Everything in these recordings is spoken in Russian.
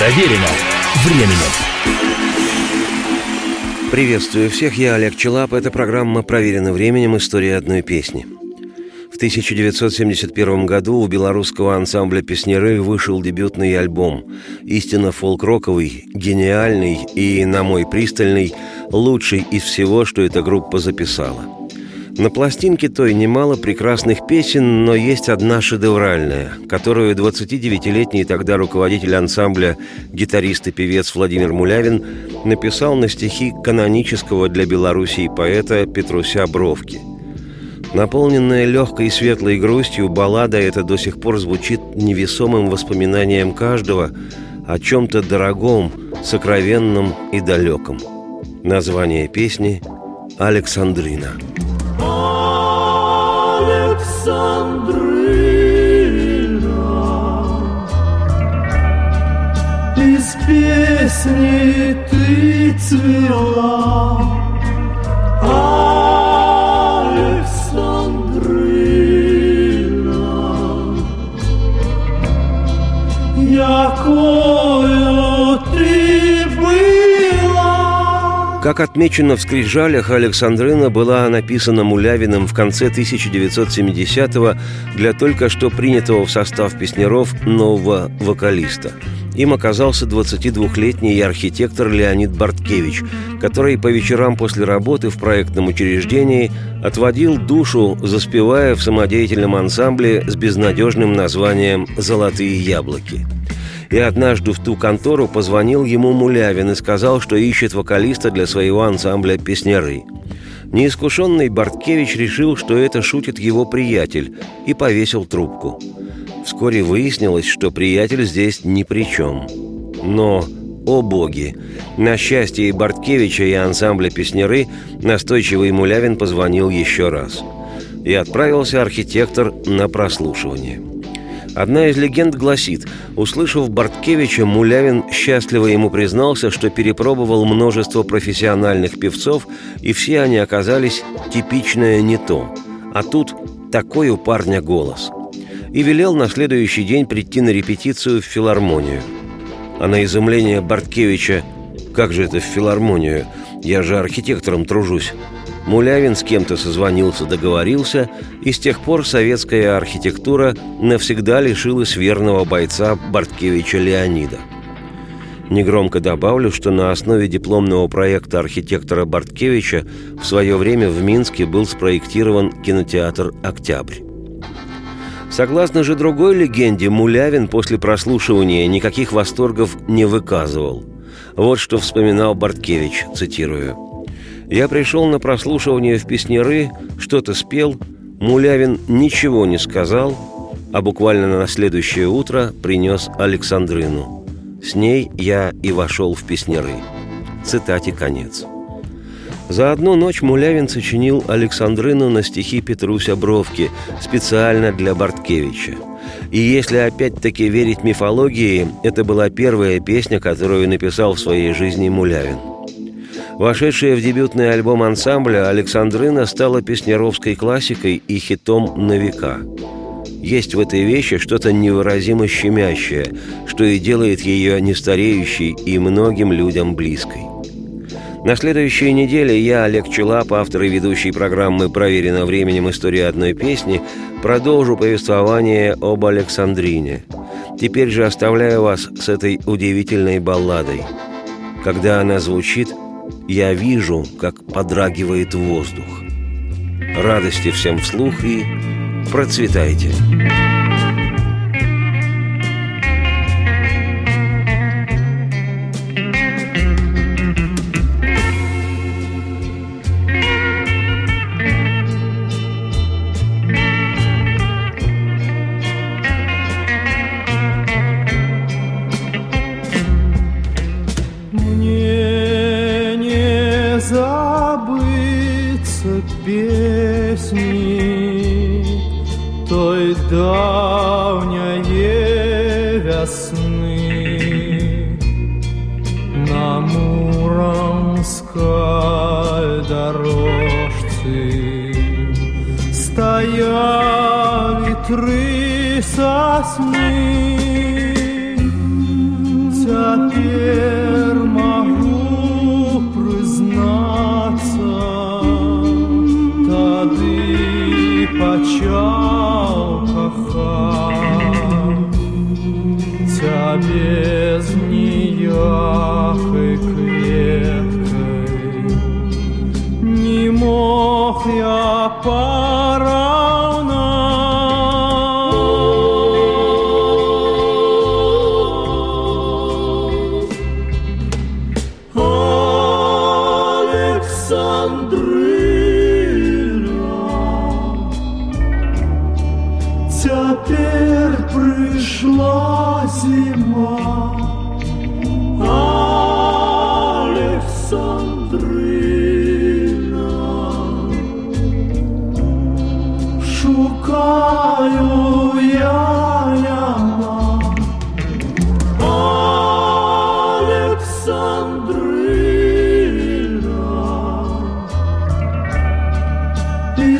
Проверено временем. Приветствую всех, я Олег Челап. Это программа «Проверено временем. История одной песни». В 1971 году у белорусского ансамбля «Песнеры» вышел дебютный альбом. Истинно фолк-роковый, гениальный и, на мой пристальный, лучший из всего, что эта группа записала – на пластинке той немало прекрасных песен, но есть одна шедевральная, которую 29-летний тогда руководитель ансамбля, гитарист и певец Владимир Мулявин написал на стихи канонического для Белоруссии поэта Петруся Бровки. Наполненная легкой и светлой грустью, баллада эта до сих пор звучит невесомым воспоминанием каждого о чем-то дорогом, сокровенном и далеком. Название песни «Александрина». Александрина. Из песни ты цвела Как отмечено в скрижалях, Александрина была написана Мулявиным в конце 1970-го для только что принятого в состав песнеров нового вокалиста. Им оказался 22-летний архитектор Леонид Барткевич, который по вечерам после работы в проектном учреждении отводил душу, заспевая в самодеятельном ансамбле с безнадежным названием «Золотые яблоки». И однажды в ту контору позвонил ему Мулявин и сказал, что ищет вокалиста для своего ансамбля «Песняры». Неискушенный Барткевич решил, что это шутит его приятель, и повесил трубку. Вскоре выяснилось, что приятель здесь ни при чем. Но, о боги, на счастье и Барткевича, и ансамбля «Песняры» настойчивый Мулявин позвонил еще раз. И отправился архитектор на прослушивание – Одна из легенд гласит, услышав Барткевича, Мулявин счастливо ему признался, что перепробовал множество профессиональных певцов, и все они оказались типичное не то. А тут такой у парня голос. И велел на следующий день прийти на репетицию в филармонию. А на изумление Барткевича «Как же это в филармонию? Я же архитектором тружусь». Мулявин с кем-то созвонился, договорился, и с тех пор советская архитектура навсегда лишилась верного бойца Барткевича Леонида. Негромко добавлю, что на основе дипломного проекта архитектора Барткевича в свое время в Минске был спроектирован кинотеатр «Октябрь». Согласно же другой легенде, Мулявин после прослушивания никаких восторгов не выказывал. Вот что вспоминал Барткевич, цитирую – я пришел на прослушивание в Песнеры, что-то спел, Мулявин ничего не сказал, а буквально на следующее утро принес Александрину. С ней я и вошел в Песнеры. Цитате конец. За одну ночь Мулявин сочинил Александрину на стихи Петруся Бровки специально для Барткевича. И если опять-таки верить мифологии, это была первая песня, которую написал в своей жизни Мулявин. Вошедшая в дебютный альбом ансамбля, Александрина стала песнеровской классикой и хитом на века. Есть в этой вещи что-то невыразимо щемящее, что и делает ее нестареющей и многим людям близкой. На следующей неделе я, Олег Челап, автор и ведущий программы «Проверено временем. История одной песни», продолжу повествование об Александрине. Теперь же оставляю вас с этой удивительной балладой. Когда она звучит – я вижу, как подрагивает воздух. Радости всем вслух и процветайте! Мне весны на Муромской дорожце стояли три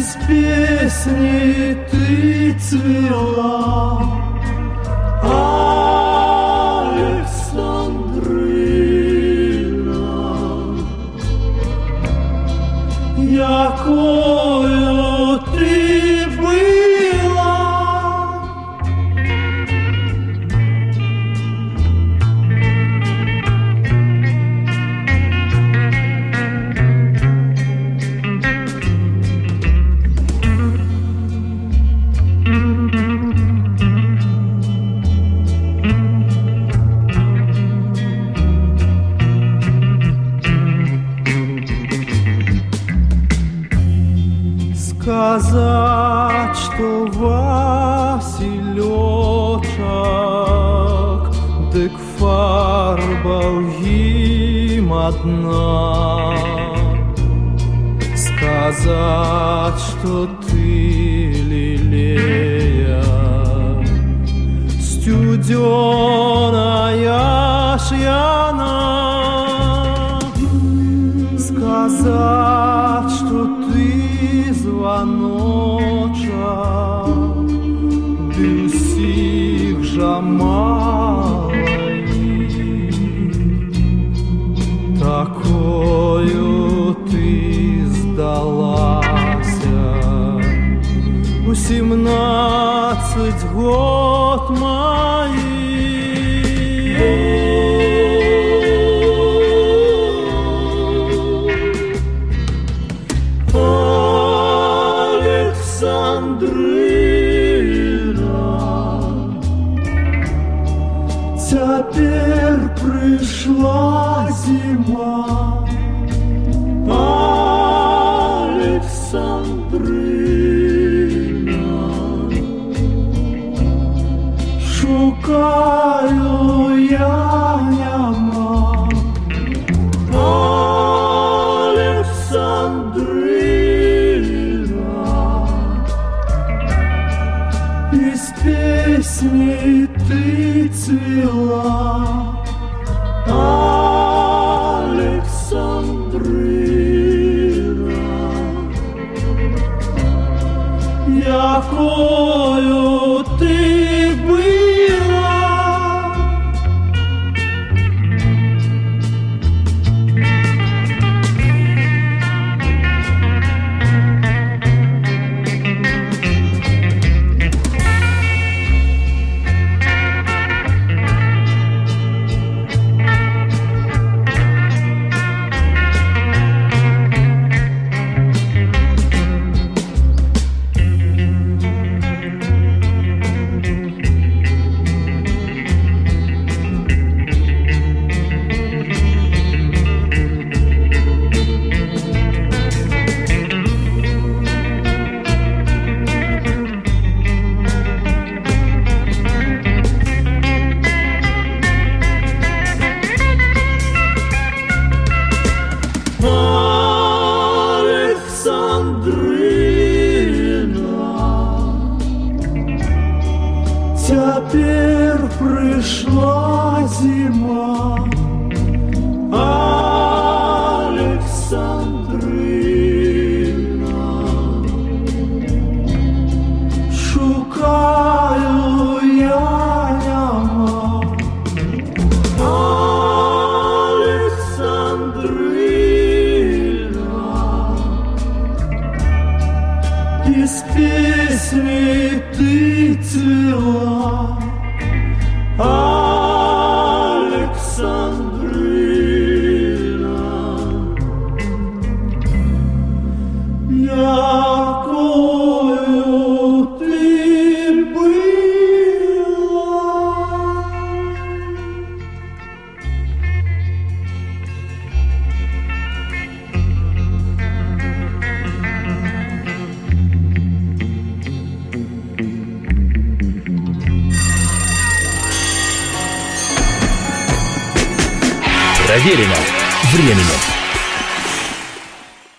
Из песни ты цвела Сказать, что Василечек Дык фарба ім одна. Сказать, что ты лилея Студеная ж яна Сказать, звоночек Ды ўсіх жа малай Такою ты здалася У семнадцать год мои Александрина Шукаю я яма Александрина Из песни ты цвела Сандрино, шукаю я його, Олександрино, із пісні ти цвіла, Проверено временем.